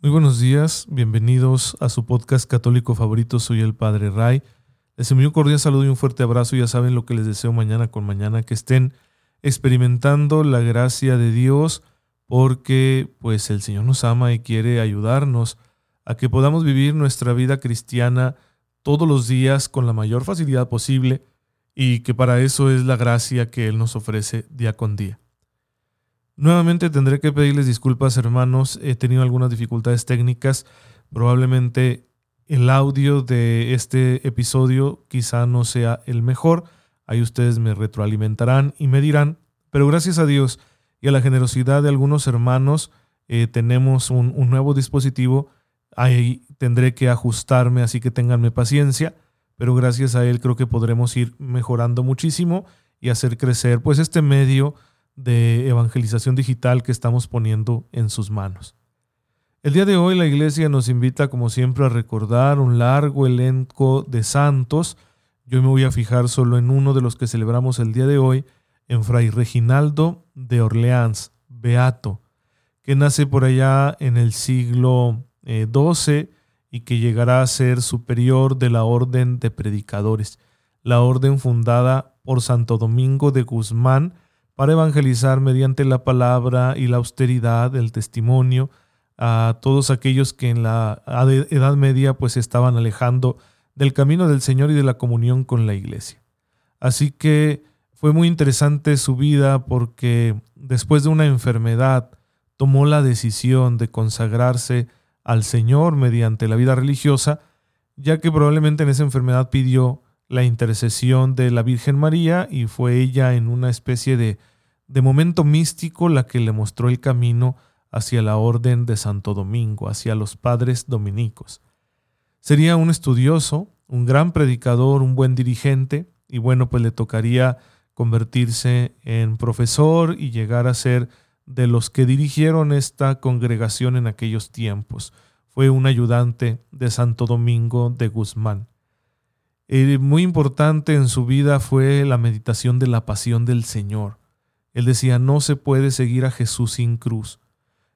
Muy buenos días, bienvenidos a su podcast católico favorito, soy el Padre Ray. Les envío un cordial saludo y un fuerte abrazo, ya saben lo que les deseo mañana con mañana, que estén experimentando la gracia de Dios, porque pues el Señor nos ama y quiere ayudarnos a que podamos vivir nuestra vida cristiana todos los días con la mayor facilidad posible y que para eso es la gracia que Él nos ofrece día con día. Nuevamente tendré que pedirles disculpas, hermanos. He tenido algunas dificultades técnicas. Probablemente el audio de este episodio quizá no sea el mejor. Ahí ustedes me retroalimentarán y me dirán. Pero gracias a Dios y a la generosidad de algunos hermanos, eh, tenemos un, nuevo dispositivo. Ahí tendré que ajustarme, así que ténganme paciencia. Pero gracias a él creo que podremos ir mejorando muchísimo y hacer crecer pues este medio de evangelización digital que estamos poniendo en sus manos. El día de hoy la iglesia nos invita como siempre a recordar un largo elenco de santos. Yo me voy a fijar solo en uno de los que celebramos el día de hoy, en Fray Reginaldo de Orleans, Beato, que nace por allá en el siglo XII eh, y que llegará a ser superior de la Orden de Predicadores, la orden fundada por Santo Domingo de Guzmán, para evangelizar mediante la palabra y la austeridad, el testimonio, a todos aquellos que en la Edad Media pues estaban alejando del camino del Señor y de la comunión con la iglesia. Así que fue muy interesante su vida porque después de una enfermedad tomó la decisión de consagrarse al Señor mediante la vida religiosa, ya que probablemente en esa enfermedad pidió la intercesión de la Virgen María y fue ella en una especie de, de momento místico la que le mostró el camino hacia la orden de Santo Domingo, hacia los padres dominicos. Sería un estudioso, un gran predicador, un buen dirigente, y bueno, pues le tocaría convertirse en profesor y llegar a ser de los que dirigieron esta congregación en aquellos tiempos. Fue un ayudante de Santo Domingo de Guzmán. Eh, muy importante en su vida fue la meditación de la pasión del Señor. Él decía, no se puede seguir a Jesús sin cruz.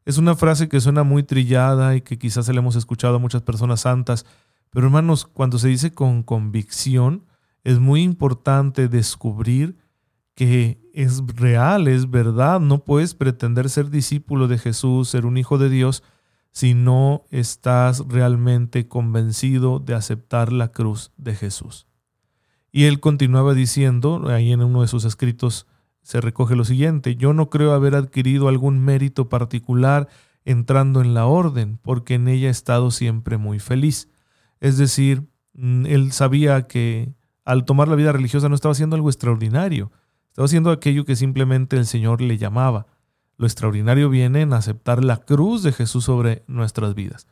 Es una frase que suena muy trillada y que quizás se le hemos escuchado a muchas personas santas, pero hermanos, cuando se dice con convicción, es muy importante descubrir que es real, es verdad, no puedes pretender ser discípulo de Jesús, ser un hijo de Dios, si no estás realmente convencido de aceptar la cruz de Jesús. Y él continuaba diciendo, ahí en uno de sus escritos se recoge lo siguiente, yo no creo haber adquirido algún mérito particular entrando en la orden, porque en ella he estado siempre muy feliz. Es decir, mm, él sabía que al tomar la vida religiosa no estaba haciendo algo extraordinario, estaba haciendo aquello que simplemente el Señor le llamaba. Lo extraordinario viene en aceptar la cruz de Jesús sobre nuestras vidas.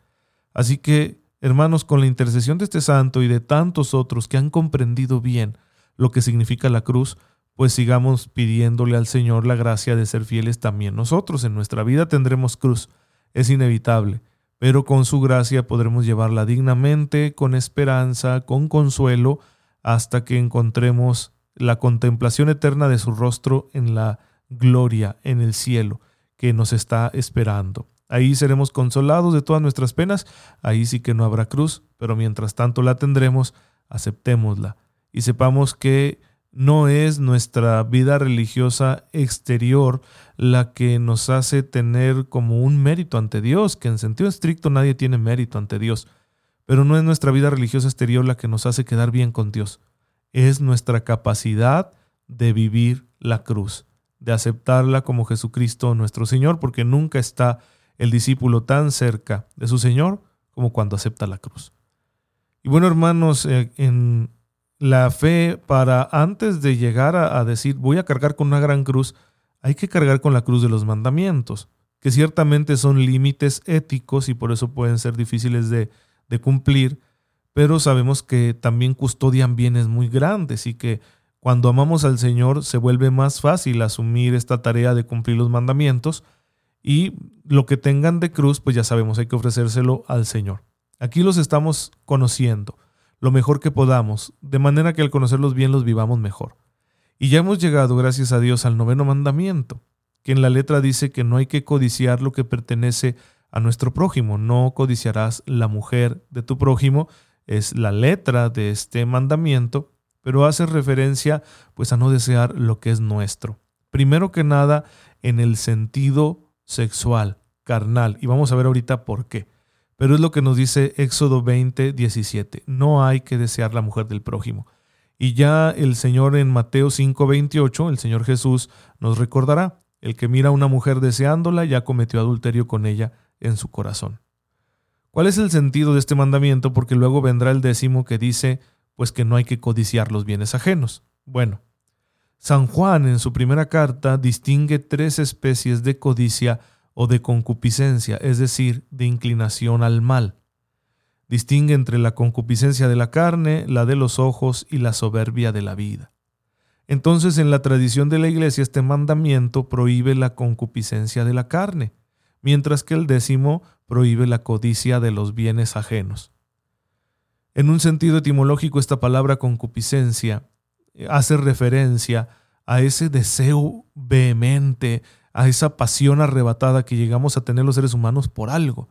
Así que, hermanos, con la intercesión de este santo y de tantos otros que han comprendido bien lo que significa la cruz, pues sigamos pidiéndole al Señor la gracia de ser fieles también nosotros. En nuestra vida tendremos cruz, es inevitable, pero con su gracia podremos llevarla dignamente, con esperanza, con consuelo, hasta que encontremos la contemplación eterna de su rostro en la gloria en el cielo que nos está esperando. Ahí seremos consolados de todas nuestras penas, ahí sí que no habrá cruz, pero mientras tanto la tendremos, aceptémosla. Y sepamos que no es nuestra vida religiosa exterior la que nos hace tener como un mérito ante Dios, que en sentido estricto nadie tiene mérito ante Dios, pero no es nuestra vida religiosa exterior la que nos hace quedar bien con Dios, es nuestra capacidad de vivir la cruz de aceptarla como Jesucristo nuestro Señor, porque nunca está el discípulo tan cerca de su Señor como cuando acepta la cruz. Y bueno, hermanos, eh, en la fe para antes de llegar a, decir voy a cargar con una gran cruz, hay que cargar con la cruz de los mandamientos, que ciertamente son límites éticos y por eso pueden ser difíciles de, de cumplir, pero sabemos que también custodian bienes muy grandes y que cuando amamos al Señor se vuelve más fácil asumir esta tarea de cumplir los mandamientos y lo que tengan de cruz, pues ya sabemos, hay que ofrecérselo al Señor. Aquí los estamos conociendo lo mejor que podamos, de manera que al conocerlos bien los vivamos mejor. Y ya hemos llegado, gracias a Dios, al noveno mandamiento, que en la letra dice que no hay que codiciar lo que pertenece a nuestro prójimo, no codiciarás la mujer de tu prójimo, es la letra de este mandamiento, pero hace referencia pues a no desear lo que es nuestro. Primero que nada, en el sentido sexual, carnal, y vamos a ver ahorita por qué. Pero es lo que nos dice Éxodo 20, 17. No hay que desear la mujer del prójimo. Y ya el Señor en Mateo 5, 28, el Señor Jesús nos recordará, el que mira a una mujer deseándola ya cometió adulterio con ella en su corazón. ¿Cuál es el sentido de este mandamiento? Porque luego vendrá el décimo que dice, pues que no hay que codiciar los bienes ajenos. Bueno, San Juan en su primera carta distingue tres especies de codicia o de concupiscencia, es decir, de inclinación al mal. Distingue entre la concupiscencia de la carne, la de los ojos y la soberbia de la vida. Entonces en la tradición de la Iglesia este mandamiento prohíbe la concupiscencia de la carne, mientras que el décimo prohíbe la codicia de los bienes ajenos. En un sentido etimológico esta palabra concupiscencia eh, hace referencia a ese deseo vehemente, a esa pasión arrebatada que llegamos a tener los seres humanos por algo.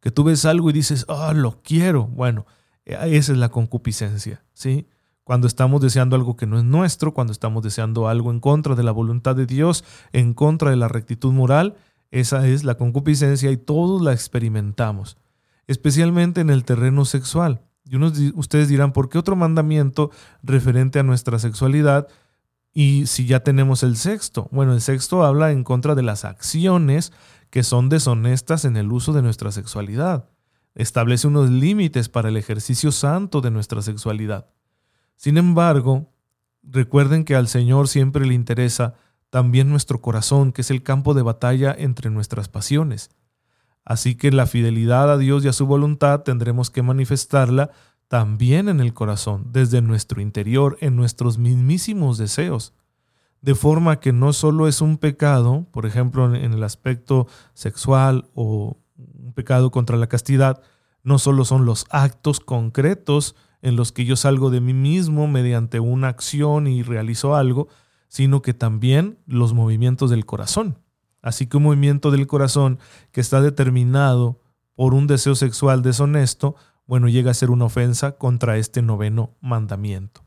Que tú ves algo y dices, ah, lo quiero. Bueno, eh, esa es la concupiscencia, ¿sí? Cuando estamos deseando algo que no es nuestro, cuando estamos deseando algo en contra de la voluntad de Dios, en contra de la rectitud moral, esa es la concupiscencia y todos la experimentamos, especialmente en el terreno sexual. Y unos, ustedes dirán, ¿por qué otro mandamiento referente a nuestra sexualidad y si ya tenemos el sexto, bueno, el sexto habla en contra de las acciones que son deshonestas en el uso de nuestra sexualidad. Establece unos límites para el ejercicio santo de nuestra sexualidad. Sin embargo, recuerden que al Señor siempre le interesa también nuestro corazón, que es el campo de batalla entre nuestras pasiones. Así que la fidelidad a Dios y a su voluntad tendremos que manifestarla también en el corazón, desde nuestro interior, en nuestros mismísimos deseos. De forma que no solo es un pecado, por ejemplo, en el aspecto sexual o un pecado contra la castidad, no solo son los actos concretos en los que yo salgo de mí mismo mediante una acción y realizo algo, sino que también los movimientos del corazón. Así que un movimiento del corazón que está determinado por un deseo sexual deshonesto bueno, llega a ser una ofensa contra este noveno mandamiento.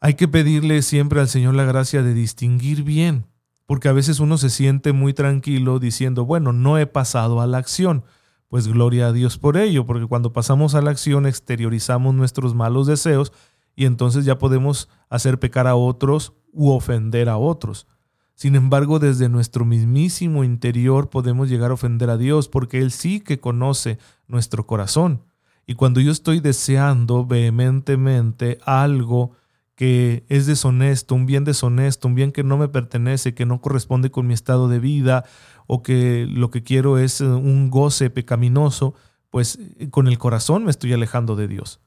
Hay que pedirle siempre al Señor la gracia de distinguir bien, porque a veces uno se siente muy tranquilo diciendo, bueno, no he pasado a la acción. Pues gloria a Dios por ello, porque cuando pasamos a la acción exteriorizamos nuestros malos deseos y entonces ya podemos hacer pecar a otros u ofender a otros. Sin embargo, desde nuestro mismísimo interior podemos llegar a ofender a Dios, porque Él sí que conoce nuestro corazón. Y cuando yo estoy deseando vehementemente algo que es deshonesto, un bien deshonesto, un bien que no me pertenece, que no corresponde con mi estado de vida, o que lo que quiero es eh, un goce pecaminoso, pues eh, con el corazón me estoy alejando de Dios.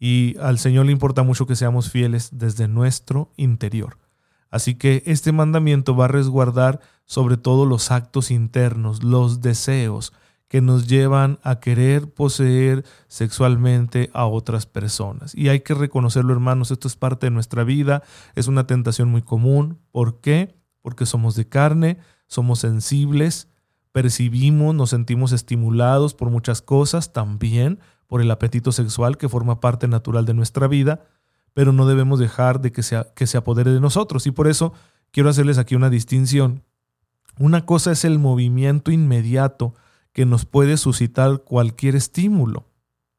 Y al Señor le importa mucho que seamos fieles desde nuestro interior. Así que este mandamiento va a resguardar sobre todo los actos internos, los deseos, que nos llevan a querer poseer sexualmente a otras personas. Y hay que reconocerlo, hermanos, esto es parte de nuestra vida, es una tentación muy común. ¿Por qué? Porque somos de carne, somos sensibles, percibimos, nos sentimos estimulados por muchas cosas, también por el apetito sexual que forma parte natural de nuestra vida, pero no debemos dejar de que, sea, que se apodere de nosotros. Y por eso quiero hacerles aquí una distinción. Una cosa es el movimiento inmediato que nos puede suscitar cualquier estímulo.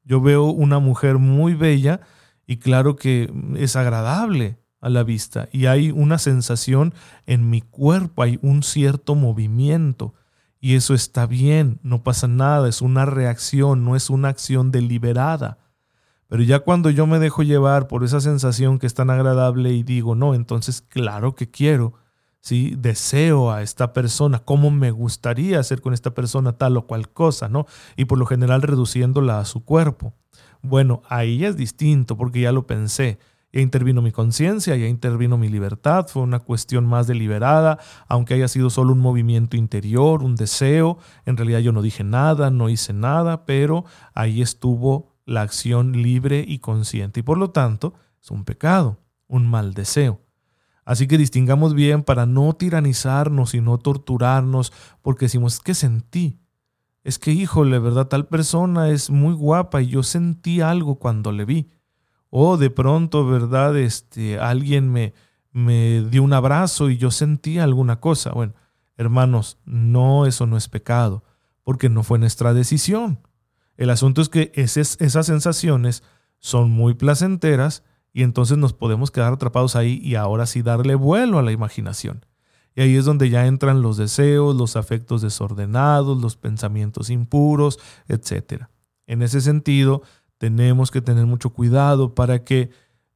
Yo veo una mujer muy bella y claro que es agradable a la vista y hay una sensación en mi cuerpo, hay un cierto movimiento y eso está bien, no pasa nada, es una reacción, no es una acción deliberada. Pero ya cuando yo me dejo llevar por esa sensación que es tan agradable y digo, no, entonces claro que quiero, ¿sí? Deseo a esta persona, cómo me gustaría hacer con esta persona tal o cual cosa, ¿no? Y por lo general reduciéndola a su cuerpo. Bueno, ahí es distinto porque ya lo pensé. Ya intervino mi conciencia, ya intervino mi libertad, fue una cuestión más deliberada, aunque haya sido solo un movimiento interior, un deseo, en realidad yo no dije nada, no hice nada, pero ahí estuvo la acción libre y consciente y por lo tanto es un pecado, un mal deseo. Así que distingamos bien para no tiranizarnos y no torturarnos porque decimos, que sentí? Es que, híjole, ¿verdad? Tal persona es muy guapa y yo sentí algo cuando le vi. O de pronto, ¿verdad? Este, alguien me, me dio un abrazo y yo sentí alguna cosa. Bueno, hermanos, no, eso no es pecado, porque no fue nuestra decisión. El asunto es que esas, esas sensaciones son muy placenteras y entonces nos podemos quedar atrapados ahí y ahora sí darle vuelo a la imaginación. Y ahí es donde ya entran los deseos, los afectos desordenados, los pensamientos impuros, etc. En ese sentido, tenemos que tener mucho cuidado para que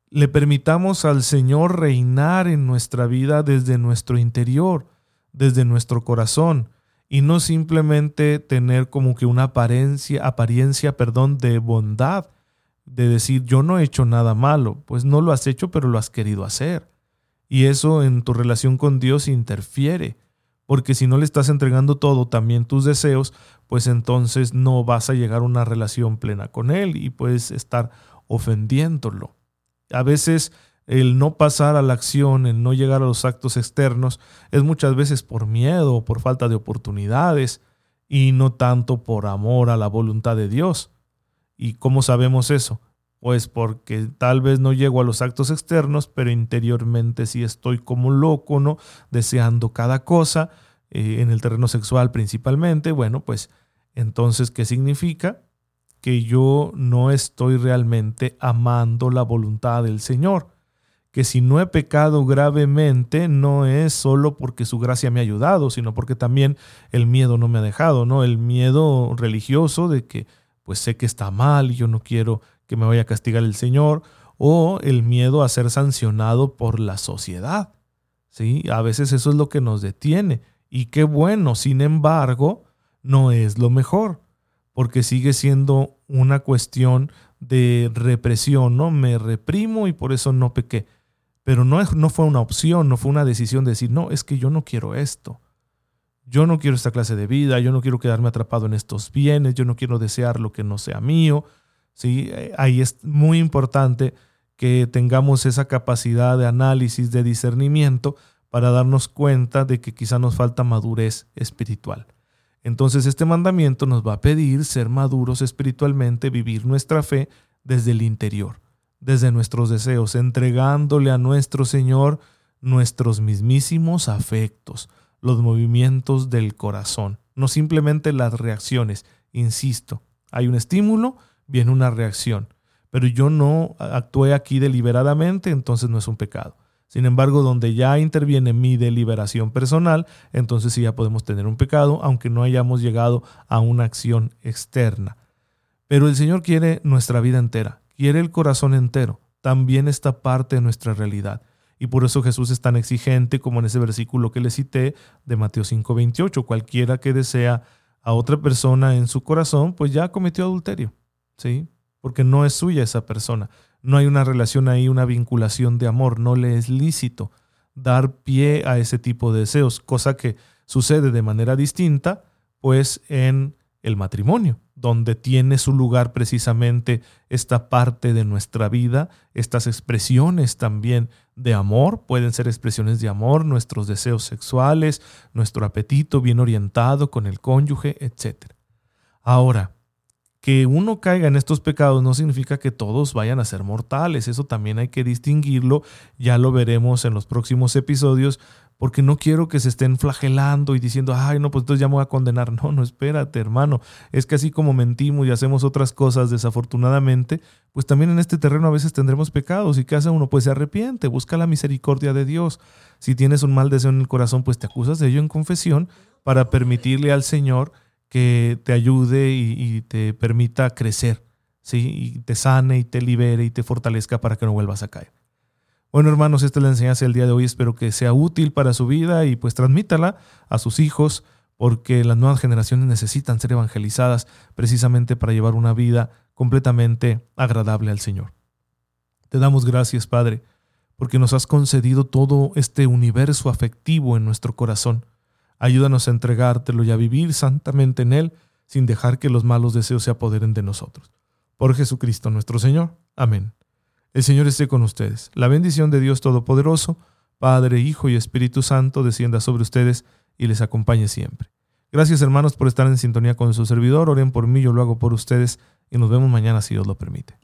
le permitamos al Señor reinar en nuestra vida desde nuestro interior, desde nuestro corazón, y no simplemente tener como que una apariencia, apariencia, perdón, de bondad, de decir yo no he hecho nada malo, pues no lo has hecho, pero lo has querido hacer. Y eso en tu relación con Dios interfiere, porque si no le estás entregando todo, también tus deseos, pues entonces no vas a llegar a una relación plena con Él y puedes estar ofendiéndolo. A veces el no pasar a la acción, el no llegar a los actos externos, es muchas veces por miedo o por falta de oportunidades y no tanto por amor a la voluntad de Dios. ¿Y cómo sabemos eso? Pues porque tal vez no llego a los actos externos, pero interiormente sí estoy como loco, ¿no? Deseando cada cosa, eh, en el terreno sexual principalmente. Bueno, pues entonces, ¿qué significa? Que yo no estoy realmente amando la voluntad del Señor que si no he pecado gravemente no es solo porque su gracia me ha ayudado, sino porque también el miedo no me ha dejado, ¿no? El miedo religioso de que pues sé que está mal y yo no quiero que me vaya a castigar el Señor, o el miedo a ser sancionado por la sociedad. ¿Sí? A veces eso es lo que nos detiene. Y qué bueno, sin embargo, no es lo mejor, porque sigue siendo una cuestión de represión, ¿no? Me reprimo y por eso no pequé. Pero no, no fue una opción, no fue una decisión de decir, no, es que yo no quiero esto. Yo no quiero esta clase de vida, yo no quiero quedarme atrapado en estos bienes, yo no quiero desear lo que no sea mío. ¿sí? Eh, ahí es muy importante que tengamos esa capacidad de análisis, de discernimiento, para darnos cuenta de que quizá nos falta madurez espiritual. Entonces este mandamiento nos va a pedir ser maduros espiritualmente, vivir nuestra fe desde el interior desde nuestros deseos, entregándole a nuestro Señor nuestros mismísimos afectos, los movimientos del corazón, no simplemente las reacciones. Insisto, hay un estímulo, viene una reacción, pero yo no actué aquí deliberadamente, entonces no es un pecado. Sin embargo, donde ya interviene mi deliberación personal, entonces sí ya podemos tener un pecado, aunque no hayamos llegado a una acción externa. Pero el Señor quiere nuestra vida entera quiere el corazón entero, también esta parte de nuestra realidad. Y por eso Jesús es tan exigente como en ese versículo que le cité de Mateo 5:28. Cualquiera que desea a otra persona en su corazón, pues ya cometió adulterio, ¿sí? Porque no es suya esa persona. No hay una relación ahí, una vinculación de amor. No le es lícito dar pie a ese tipo de deseos, cosa que sucede de manera distinta, pues en el matrimonio, donde tiene su lugar precisamente esta parte de nuestra vida, estas expresiones también de amor, pueden ser expresiones de amor, nuestros deseos sexuales, nuestro apetito bien orientado con el cónyuge, etc. Ahora, que uno caiga en estos pecados no significa que todos vayan a ser mortales, eso también hay que distinguirlo, ya lo veremos en los próximos episodios, porque no quiero que se estén flagelando y diciendo, ay, no, pues entonces ya me voy a condenar. No, no, espérate, hermano. Es que así como mentimos y hacemos otras cosas desafortunadamente, pues también en este terreno a veces tendremos pecados. ¿Y qué hace uno? Pues se arrepiente, busca la misericordia de Dios. Si tienes un mal deseo en el corazón, pues te acusas de ello en confesión para permitirle al Señor que te ayude y, y te permita crecer ¿sí? y te sane y te libere y te fortalezca para que no vuelvas a caer. Bueno, hermanos, esta es la enseñanza del día de hoy. Espero que sea útil para su vida y pues transmítala a sus hijos, porque las nuevas generaciones necesitan ser evangelizadas precisamente para llevar una vida completamente agradable al Señor. Te damos gracias, Padre, porque nos has concedido todo este universo afectivo en nuestro corazón. Ayúdanos a entregártelo y a vivir santamente en él, sin dejar que los malos deseos se apoderen de nosotros. Por Jesucristo nuestro Señor. Amén. El Señor esté con ustedes. La bendición de Dios Todopoderoso, Padre, Hijo y Espíritu Santo, descienda sobre ustedes y les acompañe siempre. Gracias hermanos por estar en sintonía con su servidor. Oren por mí, yo lo hago por ustedes y nos vemos mañana si Dios lo permite.